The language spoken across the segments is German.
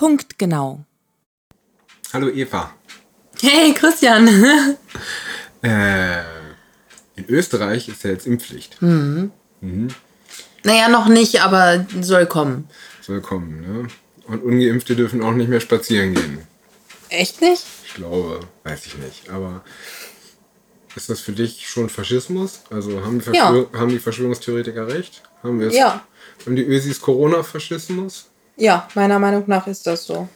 Punktgenau. Hallo Eva. Hey Christian. Äh, in Österreich ist ja jetzt Impfpflicht. Mhm. Naja, noch nicht, aber soll kommen. Soll kommen, ne? Und Ungeimpfte dürfen auch nicht mehr spazieren gehen. Echt nicht? Ich glaube, weiß ich nicht. Aber ist das für dich schon Faschismus? Also haben die, Verschwör haben die Verschwörungstheoretiker recht? Haben wir es? Ja. Haben die Ösis Corona-Faschismus? Ja, meiner Meinung nach ist das so.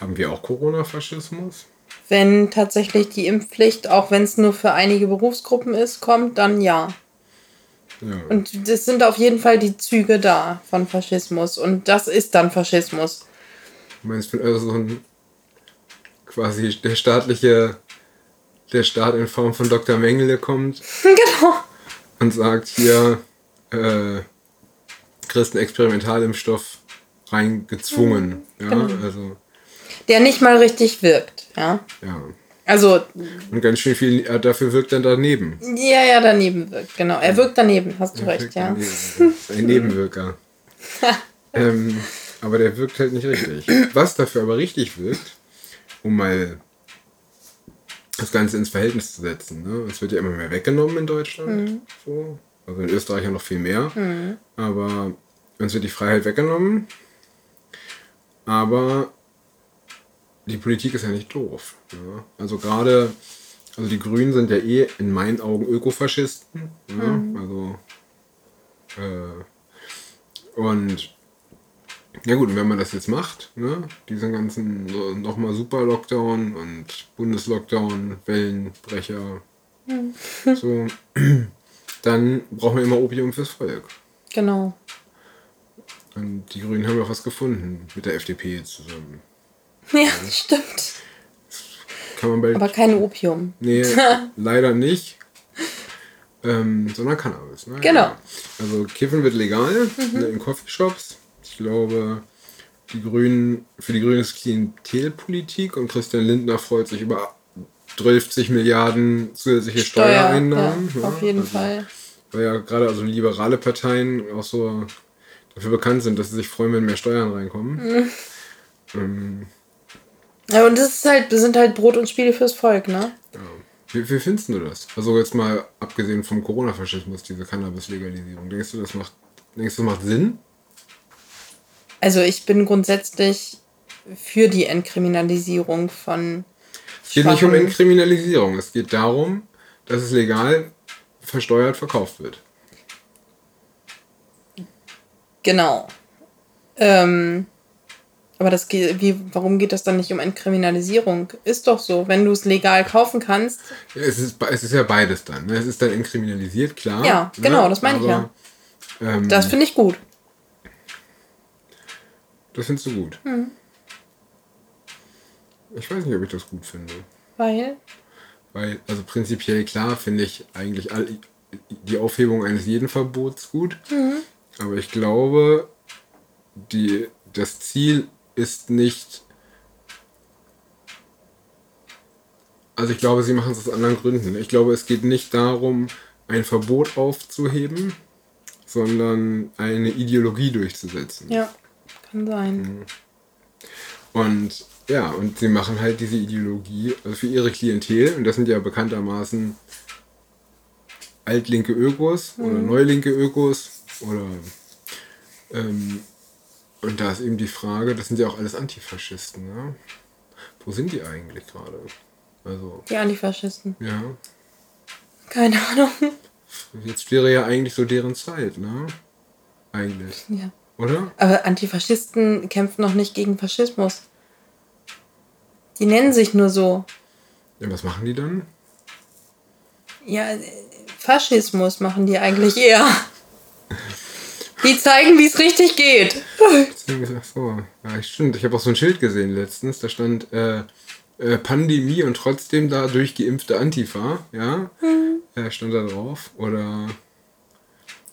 Haben wir auch Corona-Faschismus? Wenn tatsächlich die Impfpflicht, auch wenn es nur für einige Berufsgruppen ist, kommt, dann ja. Ja. Und das sind auf jeden Fall die Züge da von Faschismus. Und das ist dann Faschismus. Du meinst, wenn also so ein quasi der staatliche, der Staat in Form von Dr. Mengele kommt genau. und sagt, hier, äh, kriegst einen Experimentalimpfstoff reingezwungen. Ja, genau. also, Der nicht mal richtig wirkt. Ja. ja. Also, Und ganz schön viel äh, dafür wirkt dann daneben. ja, ja, daneben wirkt. Genau. Er wirkt daneben, hast du Er recht, ja. daneben. Ein Nebenwirker. ähm, aber der wirkt halt nicht richtig. Was dafür aber richtig wirkt, um mal das Ganze ins Verhältnis zu setzen. Ne? Es wird ja immer mehr weggenommen in Deutschland. So. Also in Österreich ja noch viel mehr. Aber uns wird die Freiheit weggenommen. Aber die Politik ist ja nicht doof. Ja? Also gerade, also die Grünen sind ja eh in meinen Augen Ökofaschisten. Ja? Also äh, und ja gut, wenn man das jetzt macht, ne, diesen ganzen so, nochmal Super-Lockdown und Bundeslockdown, Wellenbrecher, so, dann brauchen wir immer Opium fürs Volk. Genau. Und die Grünen haben ja was gefunden mit der FDP zusammen. Ja, stimmt. Kann man bald. Aber kein Opium. Nee, leider nicht. Ähm, sondern Cannabis. Ne? Genau. Ja. Also Kiffen wird legal ne, in Coffeeshops. Ich glaube, die Grünen, für die Grünen ist Klientelpolitik und Christian Lindner freut sich über 30 Milliarden zusätzliche Steuereinnahmen. ja, ne? auf jeden also, Fall. Weil ja gerade also liberale Parteien auch so dafür bekannt sind, dass sie sich freuen, wenn mehr Steuern reinkommen. Mhm. Ähm, Ja, und das ist halt, das sind halt Brot und Spiele fürs Volk, ne? Ja. Wie, wie findest du das? Also jetzt mal abgesehen vom Corona-Faschismus, diese Cannabis-Legalisierung. Denkst du, das macht, denkst du, das macht Sinn? Also ich bin grundsätzlich für die Entkriminalisierung von. Es geht nicht um Entkriminalisierung. Es geht darum, dass es legal versteuert verkauft wird. Genau. Ähm, aber das geht, wie, warum geht das dann nicht um Entkriminalisierung? Ist doch so, wenn du es legal kaufen kannst. Ja, Es ist, es ist ja beides dann. Ne? Es ist dann entkriminalisiert, klar. Ja, genau, das meine ich ja. Ähm, Das finde ich gut. das findest du gut. Hm. Ich weiß nicht, ob ich das gut finde. Weil. Weil, also prinzipiell klar finde ich eigentlich all, die Aufhebung eines jeden Verbots gut. Aber ich glaube, die, das Ziel ist nicht. Also ich glaube, sie machen es aus anderen Gründen. Ich glaube, es geht nicht darum, ein Verbot aufzuheben, sondern eine Ideologie durchzusetzen. Ja, kann sein. Und ja, und sie machen halt diese Ideologie also für ihre Klientel, und das sind ja bekanntermaßen altlinke Ökos oder neulinke Ökos oder ähm, und da ist eben die Frage, das sind ja auch alles Antifaschisten, ne? Wo sind die eigentlich gerade? Also, Die Antifaschisten. ja, Keine Ahnung. jetzt wäre ja eigentlich so deren Zeit, ne? Eigentlich, Ja. oder? Aber Antifaschisten kämpfen noch nicht gegen Faschismus. Die nennen sich nur so. Ja, was machen die dann? Ja, äh, Faschismus machen die eigentlich eher. Die zeigen, wie es richtig geht. So, ja, stimmt. Ich habe auch so ein Schild gesehen letztens. Da stand äh, äh, Pandemie und trotzdem da durchgeimpfte Antifa. Ja, äh, stand da drauf. Oder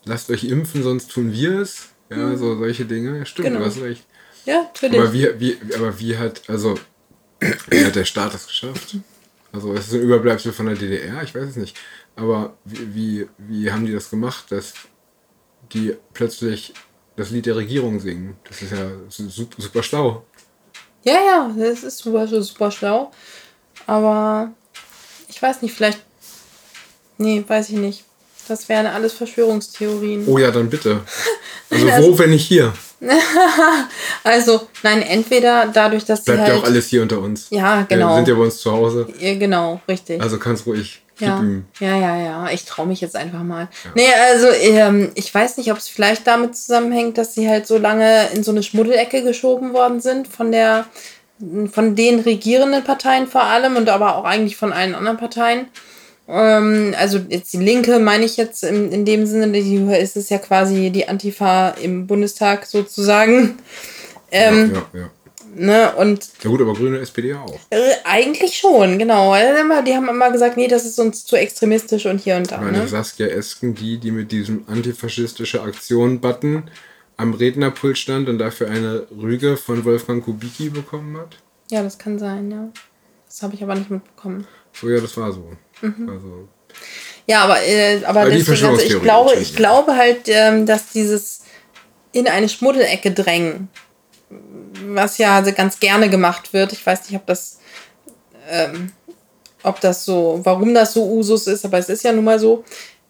lasst euch impfen, sonst tun wir es. Ja, so solche Dinge. Ja, stimmt, Genau. du hast recht. Ja, natürlich. Aber wie, wie, aber wie hat, also, wie hat der Staat das geschafft? Also, es ist ein Überbleibsel von der DDR, ich weiß es nicht. Aber wie, wie, wie haben die das gemacht, dass die plötzlich das Lied der Regierung singen? Das ist ja su- super schlau. Ja, ja, das ist super, super schlau. Aber ich weiß nicht, vielleicht. Nee, weiß ich nicht. Das wären alles Verschwörungstheorien. Oh ja, dann bitte. Also, also wo, wenn nicht hier? also, nein, entweder dadurch, dass sie. Bleibt halt, ja auch alles hier unter uns. Ja, genau. Wir sind ja bei uns zu Hause. Ja, genau, richtig. Also kannst ruhig. Ja, ja, ja, ja. Ich traue mich jetzt einfach mal. Ja. Nee, also ähm, ich weiß nicht, ob es vielleicht damit zusammenhängt, dass sie halt so lange in so eine Schmuddelecke geschoben worden sind von der, von den regierenden Parteien vor allem und aber auch eigentlich von allen anderen Parteien. Ähm, also jetzt die Linke meine ich jetzt in, in dem Sinne, die ist es ja quasi die Antifa im Bundestag sozusagen. Ähm, ja, ja, ja. Ne, und ja gut, aber Grüne SPD auch. Äh, eigentlich schon, genau. Die haben immer gesagt, nee, das ist uns zu extremistisch und hier und da. Meine ne? Saskia Esken, die, die mit diesem antifaschistische Aktion-Button am Rednerpult stand und dafür eine Rüge von Wolfgang Kubicki bekommen hat? Ja, das kann sein, ja. Das habe ich aber nicht mitbekommen. So, ja, das war so. Mhm. Also. Ja, aber, äh, aber, aber deswegen, also ich glaube, ich glaube halt, ähm, dass dieses in eine Schmuddelecke drängen was ja ganz gerne gemacht wird. Ich weiß nicht, ob das, ähm, ob das so, warum das so Usus ist, aber es ist ja nun mal so,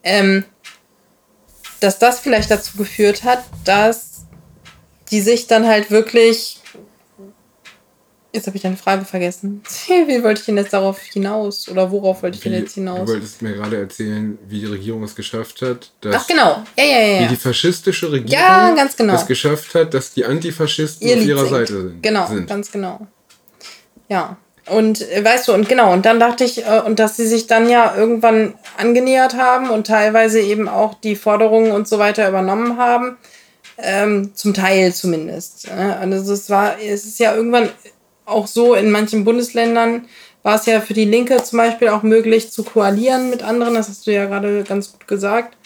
ähm, dass das vielleicht dazu geführt hat, dass die sich dann halt wirklich Jetzt habe ich eine Frage vergessen. Wie wollte ich denn jetzt darauf hinaus? Oder worauf wollte ich wie, denn jetzt hinaus? Du wolltest mir gerade erzählen, wie die Regierung es geschafft hat, dass. Ach, genau. Ja, ja, ja. Wie die faschistische Regierung ja, ganz genau. es geschafft hat, dass die Antifaschisten Ihr auf ihrer Seite sind. Genau, sind. ganz genau. Ja. Und äh, weißt du, und genau, und dann dachte ich, äh, und dass sie sich dann ja irgendwann angenähert haben und teilweise eben auch die Forderungen und so weiter übernommen haben. Ähm, zum Teil zumindest. Also es war, es ist ja irgendwann auch so, in manchen Bundesländern war es ja für die Linke zum Beispiel auch möglich zu koalieren mit anderen. Das hast du ja gerade ganz gut gesagt.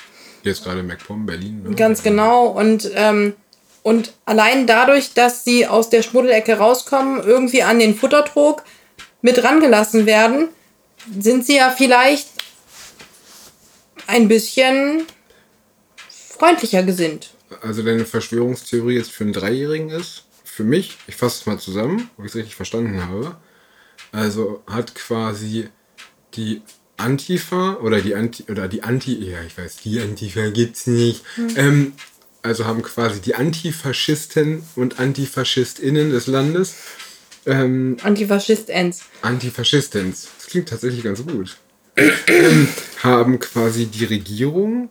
Jetzt gerade MacPom, Berlin. Ne? Ganz genau. Und, ähm, und allein dadurch, dass sie aus der Schmuddelecke rauskommen, irgendwie an den Futtertrog mit rangelassen werden, sind sie ja vielleicht ein bisschen freundlicher gesinnt. Also deine Verschwörungstheorie jetzt für einen Dreijährigen ist? Für mich, ich fasse es mal zusammen, ob ich es richtig verstanden habe, also hat quasi die Antifa oder die Anti oder die Anti, ja ich weiß, die Antifa gibt's nicht. Mhm. Ähm, also haben quasi die Antifaschisten und Antifaschistinnen des Landes. Ähm, Antifaschistens. Antifaschistens. Das klingt tatsächlich ganz gut. ähm, haben quasi die Regierung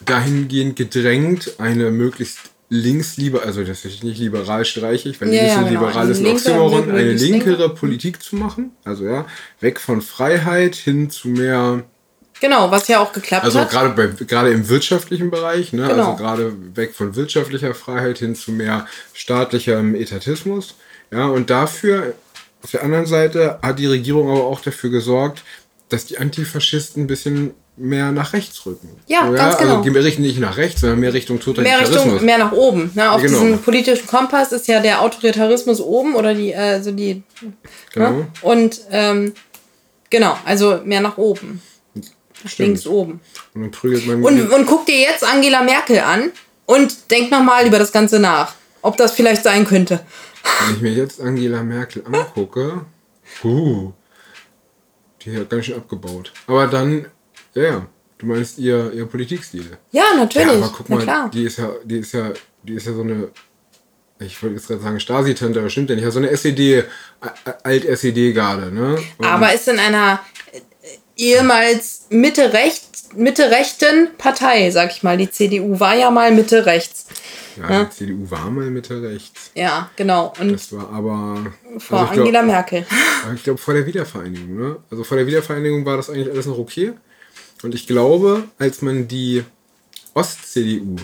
dahingehend gedrängt, eine möglichst links lieber, also das ist nicht liberal streichig, weil ja, die wissen, ja, genau. liberal ist ein eine linkere Politik zu machen. Also ja, weg von Freiheit hin zu mehr. Genau, was ja auch geklappt also hat. Also gerade gerade im wirtschaftlichen Bereich, ne? Genau. Also gerade weg von wirtschaftlicher Freiheit hin zu mehr staatlichem Etatismus. Ja, und dafür, auf der anderen Seite, hat die Regierung aber auch dafür gesorgt, dass die Antifaschisten ein bisschen mehr nach rechts rücken. Ja, so, ja? ganz genau. Also wir richten nicht nach rechts, sondern mehr Richtung Totalitarismus. Mehr Richtung, mehr nach oben. Ne? Auf genau. diesem politischen Kompass ist ja der Autoritarismus oben oder die, also die. Ne? Genau. Ne? Und ähm, genau, also mehr nach oben. Stimmt. Links oben. Und dann prügelt man. Und, und guck dir jetzt Angela Merkel an und denk nochmal über das Ganze nach. Ob das vielleicht sein könnte. Wenn ich mir jetzt Angela Merkel angucke, uh, die hat ganz schön abgebaut. Aber dann ja, ja. Du meinst ihr, ihr Politikstil. Ja, natürlich. Ja, aber guck mal, klar. die ist ja, die ist ja, die ist ja so eine, ich wollte jetzt gerade sagen Stasi-Tante, aber stimmt ja nicht, ja so eine SED, Alt-SED-Garde, ne? Und aber ist in einer ehemals Mitte-Recht, Mitte-Rechten Partei, sag ich mal. Die CDU war ja mal Mitte-Rechts. Ja, ja, die CDU war mal Mitte-Rechts. Ja, genau. Und das war aber. Vor also Angela glaub, Merkel. Ich glaube, vor der Wiedervereinigung, ne? Also vor der Wiedervereinigung war das eigentlich alles noch okay. Und ich glaube, als man die Ost-CDU,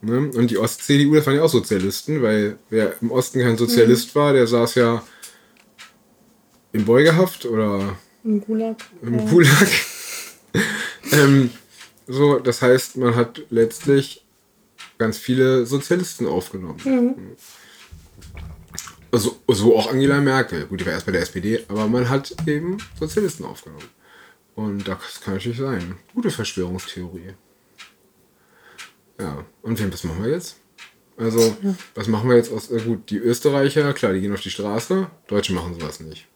ne, und die Ost-CDU, das waren ja auch Sozialisten, weil wer im Osten kein Sozialist mhm. war, der saß ja im Beugehaft oder im Gulag. Im. Gulag. ähm, so, das heißt, man hat letztlich ganz viele Sozialisten aufgenommen. Mhm. Also, so auch Angela Merkel. Gut, die war erst bei der SPD, aber man hat eben Sozialisten aufgenommen. Und das kann natürlich sein. Gute Verschwörungstheorie. Ja, und was machen wir jetzt? Also, was machen wir jetzt aus. Äh, gut, die Österreicher, klar, die gehen auf die Straße. Deutsche machen sowas nicht.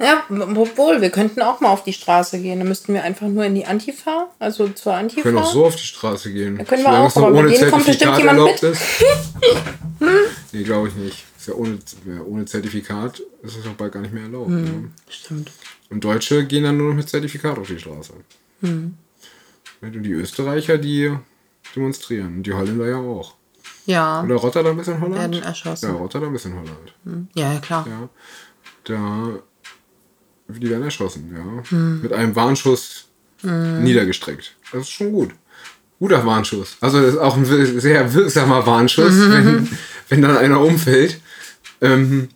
Ja, obwohl, wir könnten auch mal auf die Straße gehen. Dann müssten wir einfach nur in die Antifa, also zur Antifa. Wir können auch so auf die Straße gehen. Da können wir auch, aber ohne Zertifikat kommt bestimmt jemand mit. Ist. nee, glaube ich nicht. Ist ja ohne, ohne Zertifikat ist es auch bald gar nicht mehr erlaubt. Hm, ne? Stimmt. Und Deutsche gehen dann nur noch mit Zertifikat auf die Straße. Hm. Und die Österreicher, die demonstrieren. Und die Holländer ja auch. Ja. Oder Rotterdam ist in Holland? Werden erschossen. Ja, Rotterdam ist in Holland. Hm. Ja, klar. Ja. Da, die werden erschossen, ja. Hm. Mit einem Warnschuss hm. niedergestreckt. Das ist schon gut. Guter Warnschuss. Also das ist auch ein sehr wirksamer Warnschuss, mhm. wenn, wenn dann einer umfällt. Ähm,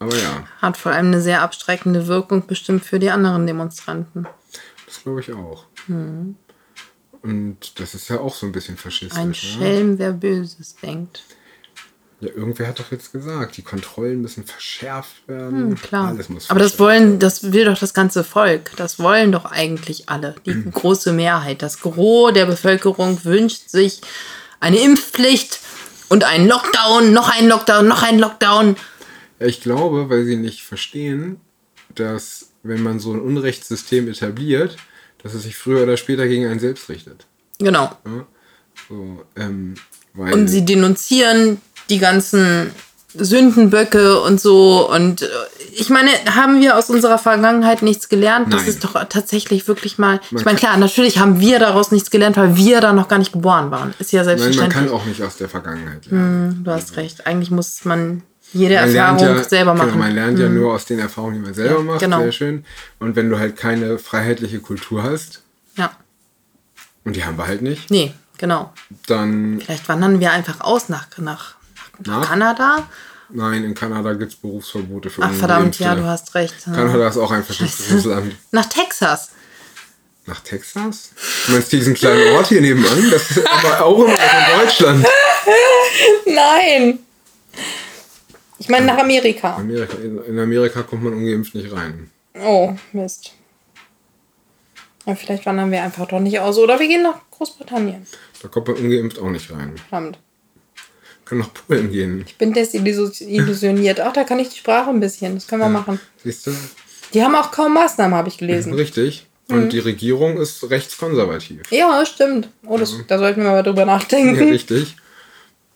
aber ja. Hat vor allem eine sehr abstreckende Wirkung bestimmt für die anderen Demonstranten. Das glaube ich auch. Mhm. Und das ist ja auch so ein bisschen faschistisch. Ein Schelm, wer Böses denkt. Ja, irgendwer hat doch jetzt gesagt, die Kontrollen müssen verschärft werden. Hm, klar. Alles muss Aber das wollen, das will doch das ganze Volk. Das wollen doch eigentlich alle. Die mhm. große Mehrheit. Das Gros der Bevölkerung wünscht sich eine Impfpflicht und einen Lockdown, noch einen Lockdown, noch einen Lockdown. Ja, ich glaube, weil sie nicht verstehen, dass wenn man so ein Unrechtssystem etabliert, dass es sich früher oder später gegen einen selbst richtet. Genau. Ja? So, ähm, und sie denunzieren die ganzen Sündenböcke und so. Und äh, ich meine, haben wir aus unserer Vergangenheit nichts gelernt? Nein. Das ist doch tatsächlich wirklich mal. Man ich meine, klar, natürlich haben wir daraus nichts gelernt, weil wir da noch gar nicht geboren waren. Ist ja selbstverständlich. Nein, man kann auch nicht aus der Vergangenheit lernen. Hm, du hast recht. Eigentlich muss man jede man Erfahrung ja, selber genau, machen. Genau, man lernt hm. ja nur aus den Erfahrungen, die man selber ja, macht. Genau. Sehr schön. Und wenn du halt keine freiheitliche Kultur hast. Ja. Und die haben wir halt nicht. Nee, genau. Dann. Vielleicht wandern wir einfach aus nach, nach, nach Kanada. Nein, in Kanada gibt es Berufsverbote für Ach verdammt, ja, du hast recht. Kanada ist auch ein faschistisches Land. Nach Texas. Nach Texas? Du meinst diesen kleinen Ort hier nebenan? Das ist aber auch immer in Deutschland. Nein. Ich meine nach Amerika. Amerika. In Amerika kommt man ungeimpft nicht rein. Oh, Mist. Ja, vielleicht wandern wir einfach doch nicht aus. Oder wir gehen nach Großbritannien. Da kommt man ungeimpft auch nicht rein. Verdammt. Können nach Polen gehen. Ich bin desillusioniert. Ach, da kann ich die Sprache ein bisschen. Das können wir ja. machen. Siehst du? Die haben auch kaum Maßnahmen, habe ich gelesen. Richtig. Und mhm. die Regierung ist rechtskonservativ. Ja, stimmt. Oh, das, ja. da sollten wir mal drüber nachdenken. Ja, richtig.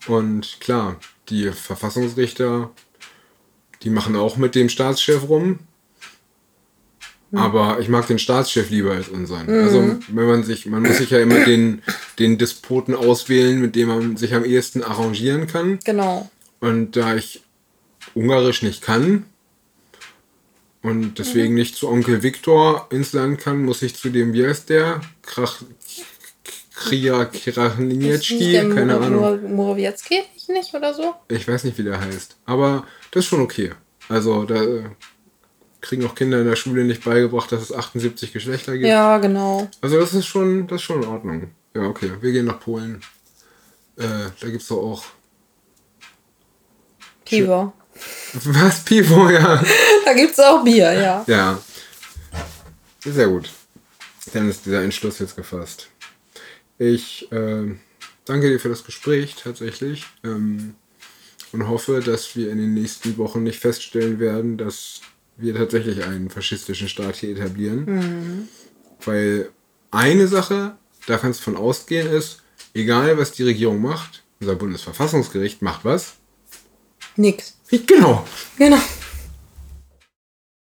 Und klar, die Verfassungsrichter, die machen auch mit dem Staatschef rum. Mhm. Aber ich mag den Staatschef lieber als unseren. Mhm. Also wenn man sich, man muss sich ja immer den, den Despoten auswählen, mit dem man sich am ehesten arrangieren kann. Genau. Und da ich Ungarisch nicht kann und deswegen mhm. nicht zu Onkel Viktor ins Land kann, muss ich zu dem, wie heißt der? Krach, Kria Krachniecki, keine Ahnung. Morowiecki nicht oder so? Ich weiß nicht, wie der heißt. Aber das ist schon okay. Also da kriegen auch Kinder in der Schule nicht beigebracht, dass es 78 Geschlechter gibt. Ja, genau. Also das ist schon, das ist schon in Ordnung. Ja, okay. Wir gehen nach Polen. Äh, da gibt es doch auch. Pivo. Was? Pivo, ja. da gibt es auch Bier, ja. Ja. Sehr gut. Dann ist dieser Entschluss jetzt gefasst. Ich äh, danke dir für das Gespräch tatsächlich ähm, und hoffe, dass wir in den nächsten Wochen nicht feststellen werden, dass wir tatsächlich einen faschistischen Staat hier etablieren. Mhm. Weil eine Sache, da kannst du von ausgehen, ist, egal was die Regierung macht, unser Bundesverfassungsgericht macht was? Nix. Genau. Genau.